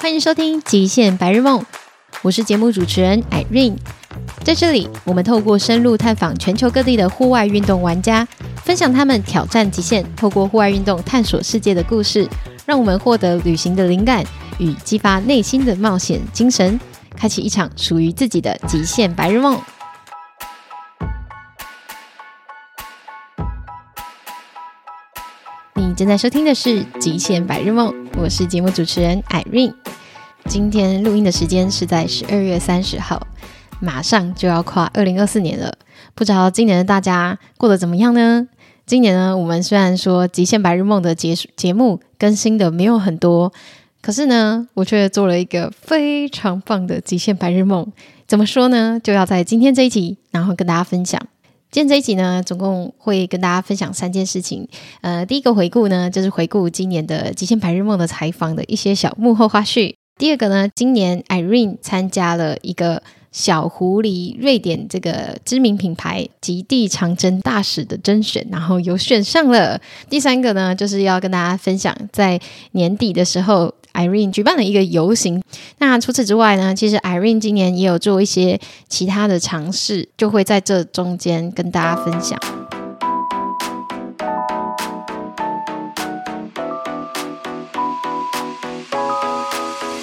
欢迎收听《极限白日梦》，我是节目主持人 Irene。在这里，我们透过深入探访全球各地的户外运动玩家，分享他们挑战极限、透过户外运动探索世界的故事，让我们获得旅行的灵感与激发内心的冒险精神，开启一场属于自己的极限白日梦。正在收听的是《极限白日梦》，我是节目主持人 Irene。今天录音的时间是在十二月三十号。马上就要跨二零二四年了，不知道今年的大家过得怎么样呢？今年呢，我们虽然说《极限白日梦》的节节目更新的没有很多，可是呢，我却做了一个非常棒的《极限白日梦》。怎么说呢？就要在今天这一集，然后跟大家分享。今天这一集呢，总共会跟大家分享三件事情。呃，第一个回顾呢，就是回顾今年的《极限白日梦》的采访的一些小幕后花絮。第二个呢，今年 Irene 参加了一个。小狐狸瑞典这个知名品牌极地长征大使的甄选，然后有选上了。第三个呢，就是要跟大家分享，在年底的时候，Irene 举办了一个游行。那除此之外呢，其实 Irene 今年也有做一些其他的尝试，就会在这中间跟大家分享。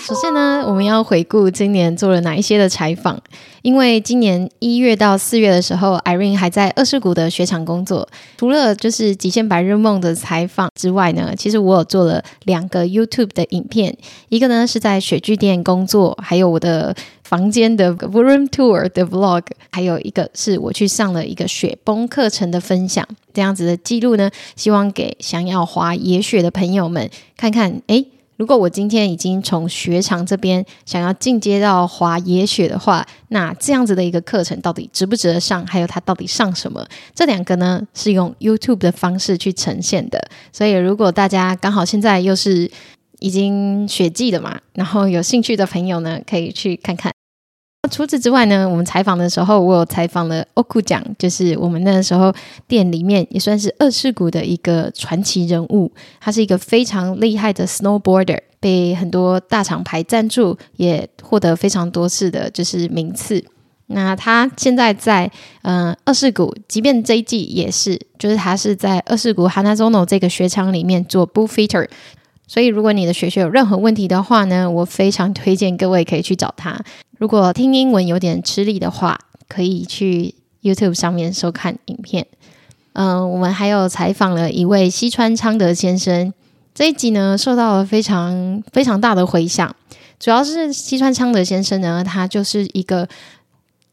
首先呢，我们要回顾今年做了哪一些的采访。因为今年一月到四月的时候，Irene 还在二世谷的雪场工作。除了就是《极限白日梦》的采访之外呢，其实我有做了两个 YouTube 的影片。一个呢是在雪具店工作，还有我的房间的 Room Tour 的 Vlog，还有一个是我去上了一个雪崩课程的分享。这样子的记录呢，希望给想要滑野雪的朋友们看看。诶如果我今天已经从雪场这边想要进阶到滑野雪的话，那这样子的一个课程到底值不值得上？还有它到底上什么？这两个呢是用 YouTube 的方式去呈现的。所以如果大家刚好现在又是已经雪季了嘛，然后有兴趣的朋友呢，可以去看看。除此之外呢，我们采访的时候，我有采访了 Oku 酱，就是我们那时候店里面也算是二世谷的一个传奇人物。他是一个非常厉害的 snowboarder，被很多大厂牌赞助，也获得非常多次的就是名次。那他现在在嗯、呃、二世谷，即便这一季也是，就是他是在二世谷 Hanazono 这个雪场里面做 bullfighter。所以如果你的雪靴有任何问题的话呢，我非常推荐各位可以去找他。如果听英文有点吃力的话，可以去 YouTube 上面收看影片。嗯、我们还有采访了一位西川昌德先生，这一集呢受到了非常非常大的回响。主要是西川昌德先生呢，他就是一个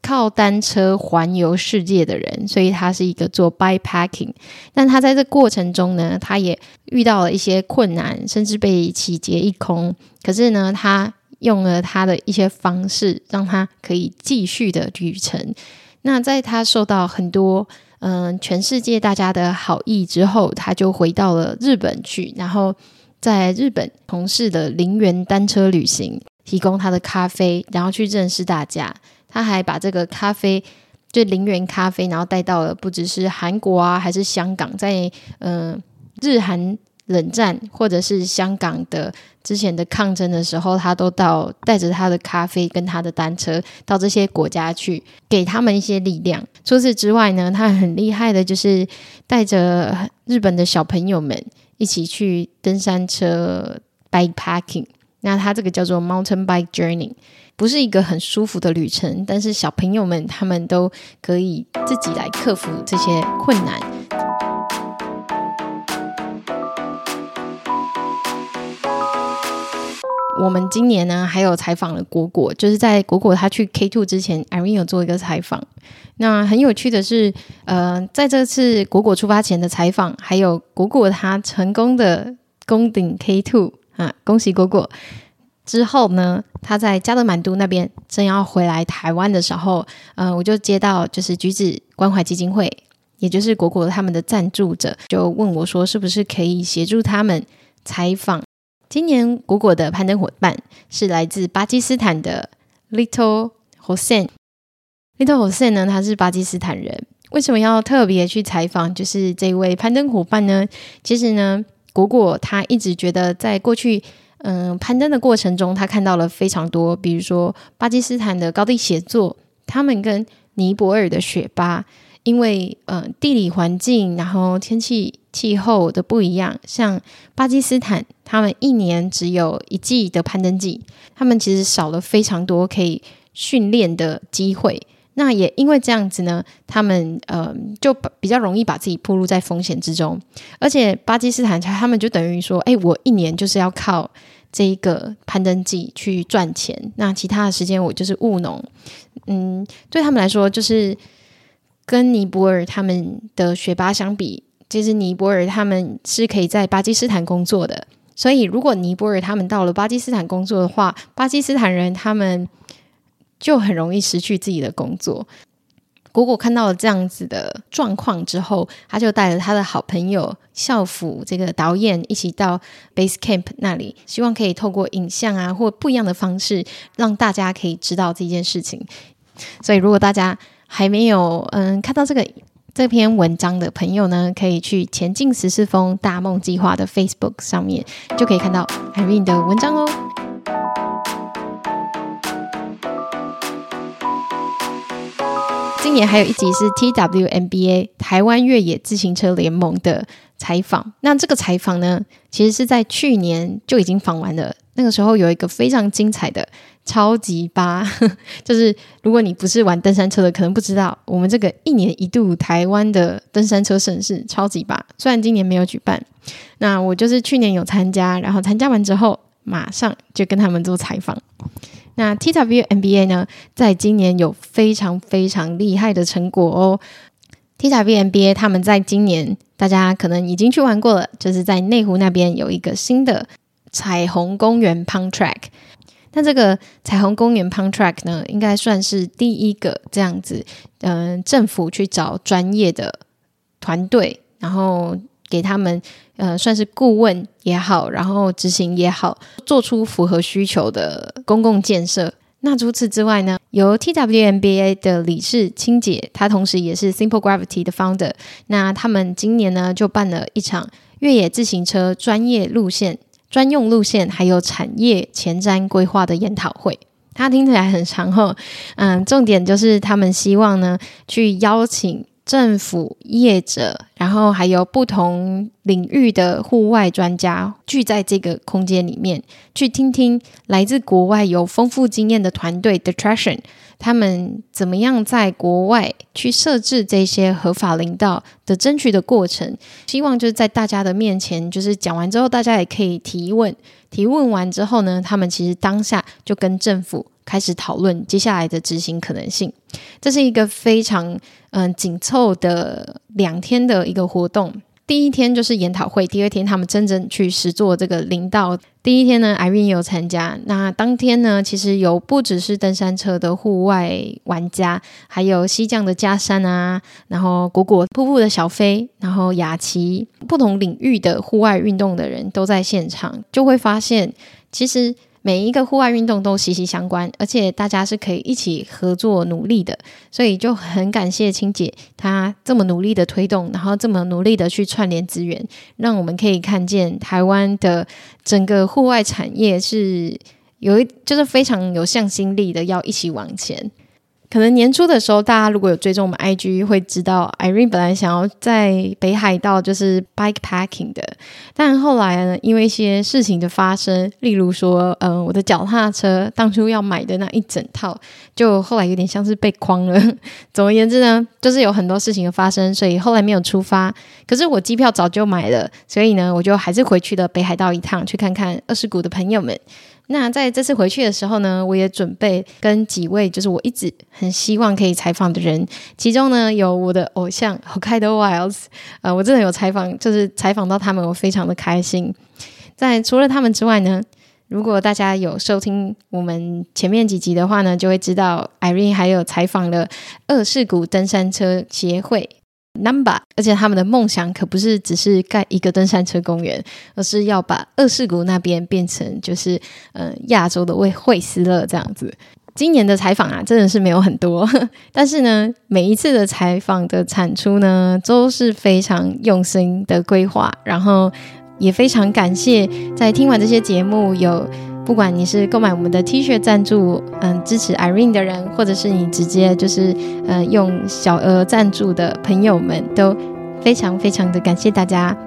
靠单车环游世界的人，所以他是一个做 bypacking。但他在这过程中呢，他也遇到了一些困难，甚至被洗劫一空。可是呢，他用了他的一些方式，让他可以继续的旅程。那在他受到很多嗯、全世界大家的好意之后，他就回到了日本去，然后在日本从事的零元单车旅行，提供他的咖啡，然后去认识大家。他还把这个咖啡，就零元咖啡，然后带到了不只是韩国啊，还是香港，在嗯、呃、日韩。冷战，或者是香港的之前的抗争的时候，他都到带着他的咖啡跟他的单车到这些国家去，给他们一些力量。除此之外呢，他很厉害的，就是带着日本的小朋友们一起去登山车 bikepacking。那他这个叫做 mountain bike journey，不是一个很舒服的旅程，但是小朋友们他们都可以自己来克服这些困难。我们今年呢，还有采访了果果，就是在果果他去 K Two 之前，Irene 有做一个采访。那很有趣的是，呃，在这次果果出发前的采访，还有果果他成功的攻顶 K Two 啊，恭喜果果！之后呢，他在加德满都那边正要回来台湾的时候，呃，我就接到就是橘子关怀基金会，也就是果果他们的赞助者，就问我说，是不是可以协助他们采访。今年果果的攀登伙伴是来自巴基斯坦的 Little Hossein。Little Hossein 呢，他是巴基斯坦人。为什么要特别去采访？就是这位攀登伙伴呢？其实呢，果果他一直觉得，在过去嗯，攀登的过程中，他看到了非常多，比如说巴基斯坦的高地协作，他们跟尼泊尔的雪巴，因为嗯地理环境，然后天气气候的不一样，像巴基斯坦，他们一年只有一季的攀登季，他们其实少了非常多可以训练的机会。那也因为这样子呢，他们呃就比较容易把自己暴露在风险之中，而且巴基斯坦他们就等于说，哎，我一年就是要靠这一个攀登季去赚钱，那其他的时间我就是务农。嗯，对他们来说，就是跟尼泊尔他们的学霸相比，其实尼泊尔他们是可以在巴基斯坦工作的，所以如果尼泊尔他们到了巴基斯坦工作的话，巴基斯坦人他们。就很容易失去自己的工作。果果看到了这样子的状况之后，他就带着他的好朋友校服这个导演一起到 Base Camp 那里，希望可以透过影像啊或不一样的方式，让大家可以知道这件事情。所以，如果大家还没有嗯看到这个这篇文章的朋友呢，可以去前进十四峰大梦计划的 Facebook 上面，就可以看到 Irene 的文章哦。今年还有一集是 TWMBA 台湾越野自行车联盟的采访。那这个采访呢，其实是在去年就已经访完了。那个时候有一个非常精彩的超级巴，就是如果你不是玩登山车的，可能不知道我们这个一年一度台湾的登山车盛事超级巴。虽然今年没有举办，那我就是去年有参加，然后参加完之后，马上就跟他们做采访。那 TWMBA 呢，在今年有非常非常厉害的成果哦。TWMBA 他们在今年，大家可能已经去玩过了，就是在内湖那边有一个新的彩虹公园 Pump Track。那这个彩虹公园 Pump Track 呢，应该算是第一个这样子，嗯、政府去找专业的团队，然后。给他们，呃，算是顾问也好，然后执行也好，做出符合需求的公共建设。那除此之外呢，由 TWMBA 的理事青姐，她同时也是 Simple Gravity 的 founder。那他们今年呢，就办了一场越野自行车专业路线、专用路线，还有产业前瞻规划的研讨会。它听起来很长后，嗯，重点就是他们希望呢，去邀请。政府、业者，然后还有不同领域的户外专家聚在这个空间里面，去听听来自国外有丰富经验的团队 Detraction 他们怎么样在国外去设置这些合法林道的争取的过程。希望就是在大家的面前，就是讲完之后，大家也可以提问。提问完之后呢，他们其实当下就跟政府。开始讨论接下来的执行可能性，这是一个非常嗯紧凑的两天的一个活动。第一天就是研讨会，第二天他们真正去实做这个林道。第一天呢，Irene 有参加。那当天呢，其实有不只是登山车的户外玩家，还有西藏的加山啊，然后果果瀑布的小飞，然后雅琪，不同领域的户外运动的人都在现场，就会发现其实。每一个户外运动都息息相关，而且大家是可以一起合作努力的，所以就很感谢青姐她这么努力的推动，然后这么努力的去串联资源，让我们可以看见台湾的整个户外产业是有一就是非常有向心力的，要一起往前。可能年初的时候，大家如果有追踪我们 IG，会知道 Irene 本来想要在北海道就是 bike packing 的，但后来呢，因为一些事情的发生，例如说，嗯、我的脚踏车当初要买的那一整套，就后来有点像是被框了。总而言之呢，就是有很多事情的发生，所以后来没有出发。可是我机票早就买了，所以呢，我就还是回去了北海道一趟，去看看二世谷的朋友们。那在这次回去的时候呢，我也准备跟几位就是我一直很希望可以采访的人，其中呢有我的偶像 h o k a i d o Wilds，呃，我真的有采访，就是采访到他们，我非常的开心。在除了他们之外呢，如果大家有收听我们前面几集的话呢，就会知道 Irene 还有采访了二世谷登山车协会。Number，而且他们的梦想可不是只是盖一个登山车公园，而是要把二世谷那边变成就是呃亚洲的惠惠斯勒这样子。今年的采访啊，真的是没有很多，但是呢，每一次的采访的产出呢，都是非常用心的规划，然后也非常感谢在听完这些节目有。不管你是购买我们的 T 恤赞助，嗯，支持 Irene 的人，或者是你直接就是呃用小额赞助的朋友们，都非常非常的感谢大家，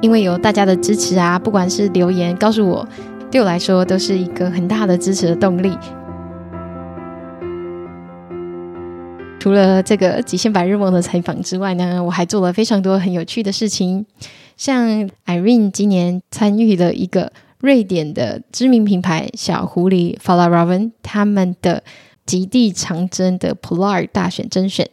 因为有大家的支持啊，不管是留言告诉我，对我来说都是一个很大的支持的动力。除了这个极限白日梦的采访之外呢，我还做了非常多很有趣的事情，像 Irene 今年参与了一个。瑞典的知名品牌小狐狸 Fjällräven 他们的极地长征的 Polar 大选甄选，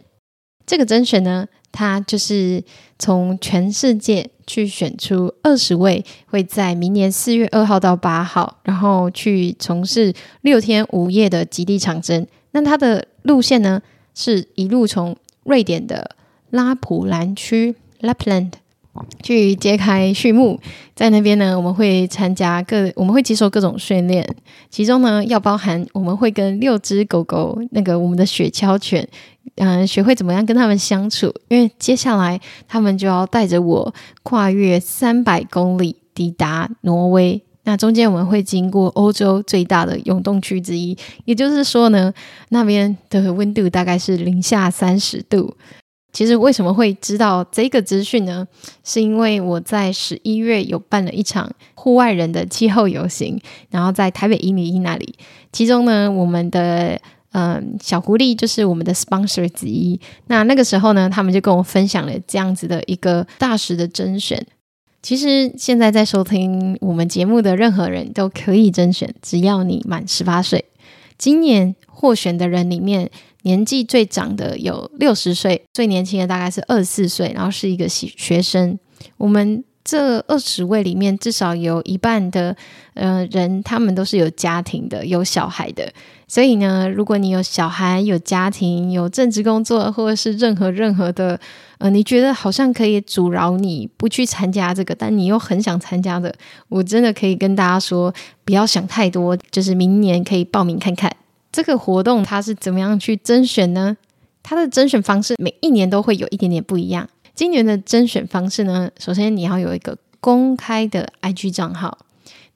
这个甄选呢，它就是从全世界去选出二十位会在明年四月二号到八号，然后去从事六天五夜的极地长征。那它的路线呢，是一路从瑞典的拉普兰区 Lapland。去揭开序幕，在那边呢，我们会参加各，我们会接受各种训练，其中呢，要包含我们会跟六只狗狗，那个我们的雪橇犬，嗯、学会怎么样跟他们相处，因为接下来他们就要带着我跨越三百公里抵达挪威，那中间我们会经过欧洲最大的永冻区之一，也就是说呢，那边的温度大概是零下三十度。其实为什么会知道这个资讯呢？是因为我在十一月有办了一场户外人的气候游行，然后在台北一零一那里。其中呢，我们的嗯、小狐狸就是我们的 sponsor 之一。那那个时候呢，他们就跟我分享了这样子的一个大使的甄选。其实现在在收听我们节目的任何人都可以甄选，只要你满十八岁。今年获选的人里面。年纪最长的有六十岁，最年轻的大概是二十四岁，然后是一个学学生。我们这二十位里面，至少有一半的呃人，他们都是有家庭的，有小孩的。所以呢，如果你有小孩、有家庭、有正职工作，或者是任何任何的呃，你觉得好像可以阻挠你不去参加这个，但你又很想参加的，我真的可以跟大家说，不要想太多，就是明年可以报名看看。这个活动它是怎么样去甄选呢？它的甄选方式每一年都会有一点点不一样。今年的甄选方式呢，首先你要有一个公开的 IG 账号。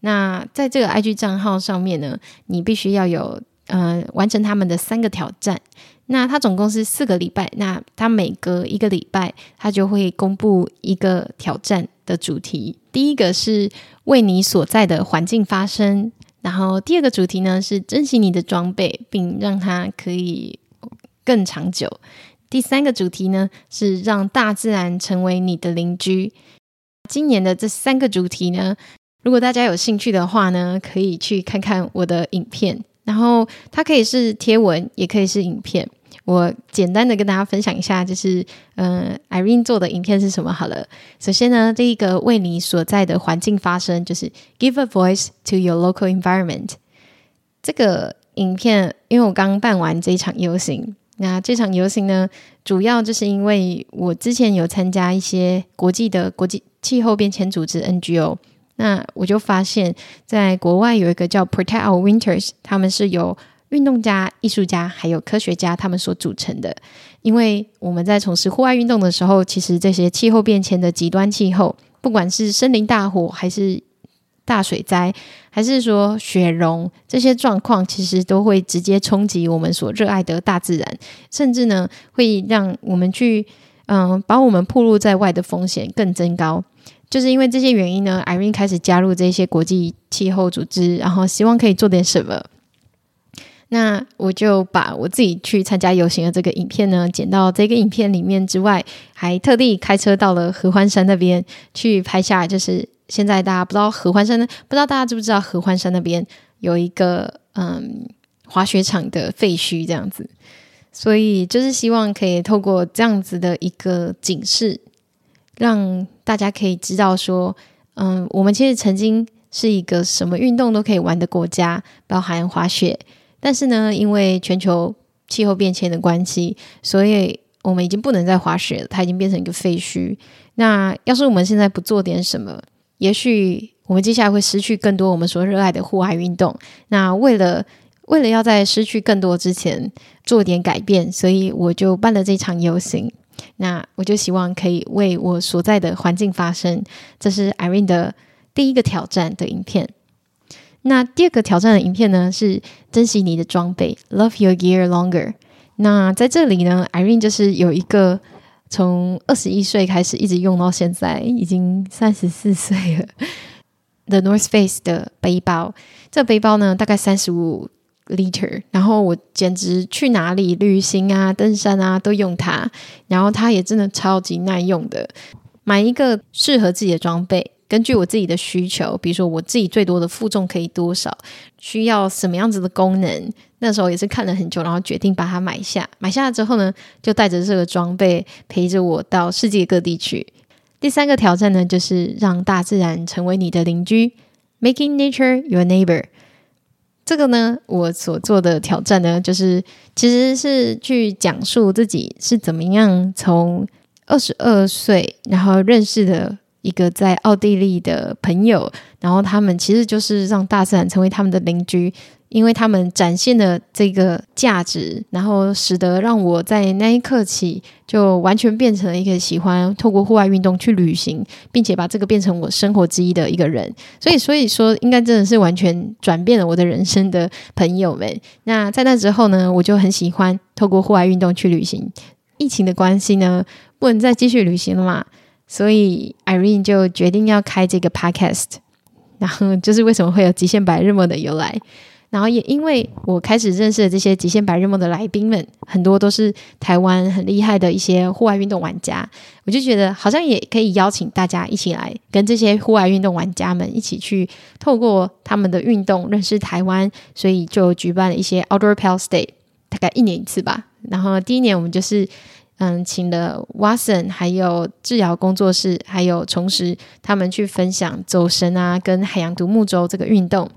那在这个 IG 账号上面呢，你必须要有呃完成他们的三个挑战。那它总共是四个礼拜，那它每隔一个礼拜，它就会公布一个挑战的主题。第一个是为你所在的环境发声。然后第二个主题呢，是珍惜你的装备，并让它可以更长久。第三个主题呢，是让大自然成为你的邻居。今年的这三个主题呢，如果大家有兴趣的话呢，可以去看看我的影片。然后它可以是贴文，也可以是影片。我简单的跟大家分享一下，就是嗯，Irene 做的影片是什么好了。首先呢，第一个为你所在的环境发声，就是 Give a voice to your local environment。这个影片，因为我刚办完这一场游行，那这场游行呢，主要就是因为我之前有参加一些国际的国际气候变迁组织 NGO，那我就发现，在国外有一个叫 Protect Our Winters，他们是有。运动家、艺术家还有科学家，他们所组成的。因为我们在从事户外运动的时候，其实这些气候变迁的极端气候，不管是森林大火，还是大水灾，还是说雪融，这些状况其实都会直接冲击我们所热爱的大自然，甚至呢，会让我们去嗯，把我们暴露在外的风险更增高。就是因为这些原因呢，Irene 开始加入这些国际气候组织，然后希望可以做点什么。那我就把我自己去参加游行的这个影片呢，剪到这个影片里面之外，还特地开车到了合欢山那边去拍下。就是现在大家不知道合欢山，不知道大家知不知道合欢山那边有一个嗯滑雪场的废墟这样子，所以就是希望可以透过这样子的一个警示，让大家可以知道说，嗯，我们其实曾经是一个什么运动都可以玩的国家，包含滑雪。但是呢，因为全球气候变迁的关系，所以我们已经不能再滑雪了，它已经变成一个废墟。那要是我们现在不做点什么，也许我们接下来会失去更多我们所热爱的户外运动。那为了为了要在失去更多之前做点改变，所以我就办了这场游行。那我就希望可以为我所在的环境发声。这是 Irene 的第一个挑战的影片。那第二个挑战的影片呢，是珍惜你的装备，Love your gear longer。那在这里呢，Irene 就是有一个从二十一岁开始一直用到现在，已经三十四岁了。The North Face 的背包，这背包呢大概三十五 liter，然后我简直去哪里旅行啊、登山啊都用它，然后它也真的超级耐用的。买一个适合自己的装备，根据我自己的需求，比如说我自己最多的负重可以多少，需要什么样子的功能，那时候也是看了很久，然后决定把它买下。买下了之后呢，就带着这个装备陪着我到世界各地去。第三个挑战呢，就是让大自然成为你的邻居，Making nature your neighbor。这个呢，我所做的挑战呢，就是其实是去讲述自己是怎么样从二十二岁，然后认识的一个在奥地利的朋友，然后他们其实就是让大自然成为他们的邻居。因为他们展现了这个价值，然后使得让我在那一刻起就完全变成了一个喜欢透过户外运动去旅行，并且把这个变成我生活之一的一个人。所以，所以说应该真的是完全转变了我的人生的朋友们。那在那之后呢，我就很喜欢透过户外运动去旅行。疫情的关系呢，不能再继续旅行了嘛，所以 Irene 就决定要开这个 Podcast。然后就是为什么会有极限白日梦的由来。然后也因为我开始认识了这些极限白日梦的来宾们，很多都是台湾很厉害的一些户外运动玩家，我就觉得好像也可以邀请大家一起来跟这些户外运动玩家们一起去透过他们的运动认识台湾，所以就举办了一些 Outdoor Pals Day，大概一年一次吧。然后第一年我们就是嗯请了 Watson，还有智瑶工作室，还有重拾他们去分享走神啊跟海洋独木舟这个运动。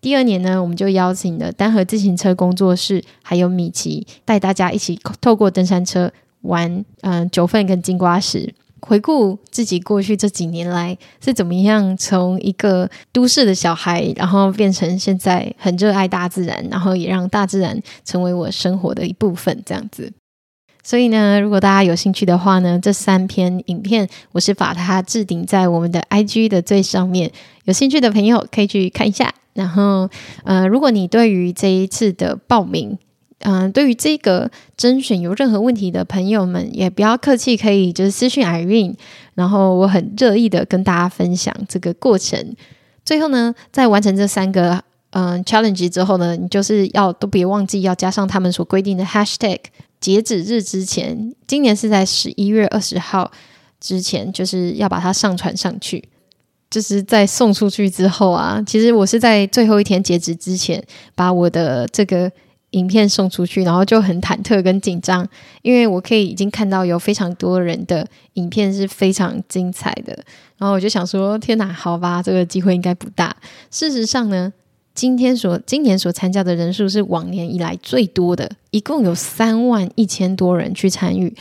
第二年呢，我们就邀请了单核自行车工作室，还有米奇，带大家一起透过登山车玩，嗯、九份跟金瓜石，回顾自己过去这几年来是怎么样从一个都市的小孩，然后变成现在很热爱大自然，然后也让大自然成为我生活的一部分，这样子。所以呢，如果大家有兴趣的话呢，这三篇影片我是把它置顶在我们的 IG 的最上面，有兴趣的朋友可以去看一下。然后，呃，如果你对于这一次的报名，嗯、对于这个甄选有任何问题的朋友们，也不要客气，可以就是私讯 Irene，然后我很乐意的跟大家分享这个过程。最后呢，在完成这三个嗯、challenge 之后呢，你就是要都别忘记要加上他们所规定的 hashtag，截止日之前，今年是在十一月二十号之前，就是要把它上传上去。就是在送出去之后啊，其实我是在最后一天截止之前把我的这个影片送出去，然后就很忐忑跟紧张，因为我可以已经看到有非常多人的影片是非常精彩的，然后我就想说，天哪，好吧，这个机会应该不大。事实上呢，今天所今年所参加的人数是往年以来最多的，一共有三万一千多人去参与，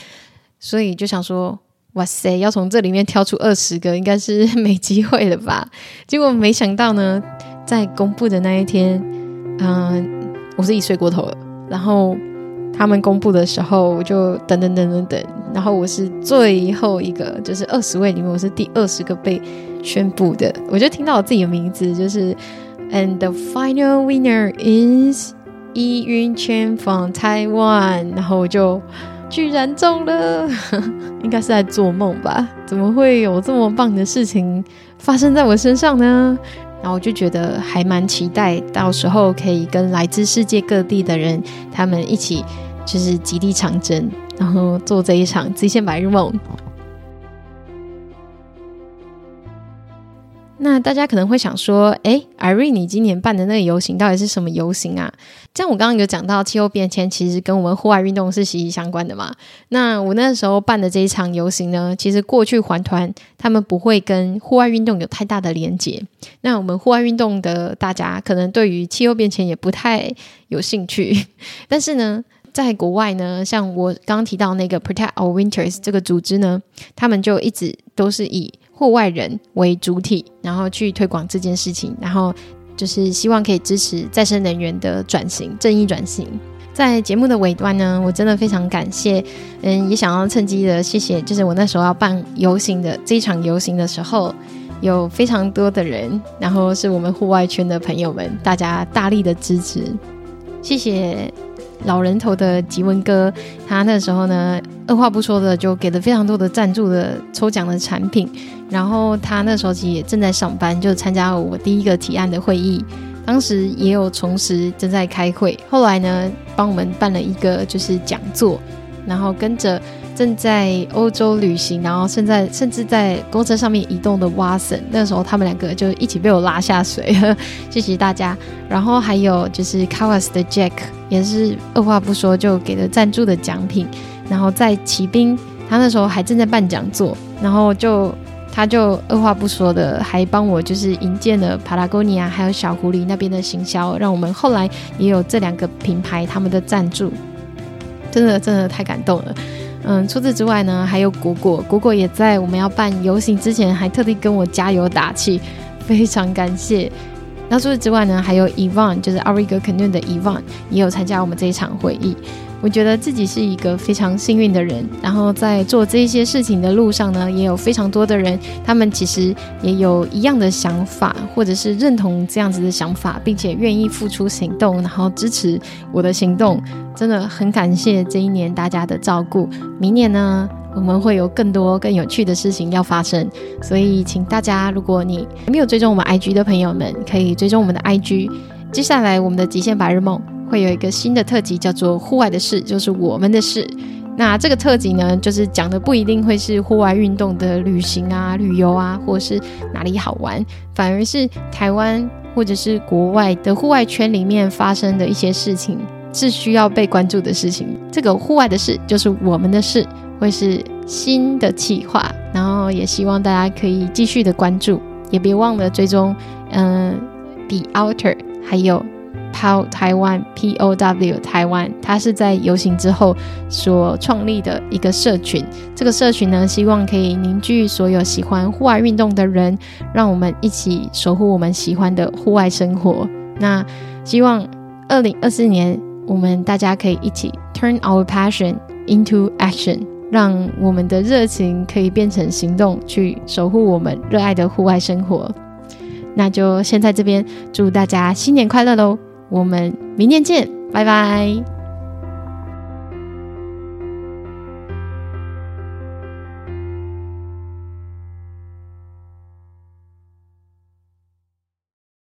所以就想说。哇塞！要从这里面挑出二十个，应该是没机会了吧？结果没想到呢，在公布的那一天，嗯、我自己睡过头了。然后他们公布的时候，我就等等等等等。然后我是最后一个，就是二十位里面，我是第二十个被宣布的。我就听到我自己的名字，就是 And the final winner is Yi Yun Chen from Taiwan。然后我就。居然中了，应该是在做梦吧？怎么会有这么棒的事情发生在我身上呢？然后我就觉得还蛮期待，到时候可以跟来自世界各地的人，他们一起就是极力长征，然后做这一场极限白日梦。那大家可能会想说，诶，Irene，你今年办的那个游行到底是什么游行啊？像我刚刚有讲到，气候变迁其实跟我们户外运动是息息相关的嘛。那我那时候办的这一场游行呢，其实过去环团他们不会跟户外运动有太大的连结。那我们户外运动的大家可能对于气候变迁也不太有兴趣。但是呢，在国外呢，像我刚刚提到那个 Protect Our Winters 这个组织呢，他们就一直都是以户外人为主体，然后去推广这件事情，然后就是希望可以支持再生能源的转型、正义转型。在节目的尾端呢，我真的非常感谢，嗯，也想要趁机的谢谢，就是我那时候要办游行的这一场游行的时候，有非常多的人，然后是我们户外圈的朋友们，大家大力的支持，谢谢老人头的吉文哥，他那时候呢，二话不说的就给了非常多的赞助的抽奖的产品，然后他那时候其实也正在上班，就参加了我第一个提案的会议。当时也有同时正在开会，后来呢，帮我们办了一个就是讲座，然后跟着正在欧洲旅行，然后现在甚至在公车上面移动的瓦森那时候他们两个就一起被我拉下水，谢谢大家。然后还有就是 Kawas 的 Jack，也是二话不说就给了赞助的奖品。然后在骑兵，他那时候还正在办讲座，然后就。他就二话不说的，还帮我就是引荐了 Patagonia 还有小狐狸那边的行销，让我们后来也有这两个品牌他们的赞助，真的真的太感动了。嗯，除此之外呢，还有果果，果果也在我们要办游行之前还特地跟我加油打气，非常感谢。那除此之外呢，还有 Evan，就是 Auriga Canoe 的 Yvonne 也有参加我们这一场会议。我觉得自己是一个非常幸运的人，然后在做这些事情的路上呢，也有非常多的人，他们其实也有一样的想法，或者是认同这样子的想法，并且愿意付出行动，然后支持我的行动。真的很感谢这一年大家的照顾。明年呢，我们会有更多更有趣的事情要发生，所以请大家，如果你没有追踪我们 IG 的朋友们，可以追踪我们的 IG。接下来，我们的极限白日梦。会有一个新的特辑，叫做“户外的事”，就是我们的事。那这个特辑呢，就是讲的不一定会是户外运动的旅行啊、旅游啊，或是哪里好玩，反而是台湾或者是国外的户外圈里面发生的一些事情，是需要被关注的事情。这个户外的事，就是我们的事，会是新的企划。然后也希望大家可以继续的关注，也别忘了追踪，嗯、呃，The Outer，还有。POW 台湾 P O W 台湾，它是在游行之后所创立的一个社群。这个社群呢，希望可以凝聚所有喜欢户外运动的人，让我们一起守护我们喜欢的户外生活。那希望二零二四年，我们大家可以一起 turn our passion into action，让我们的热情可以变成行动，去守护我们热爱的户外生活。那就先在这边祝大家新年快乐喽！我们明天见，拜拜。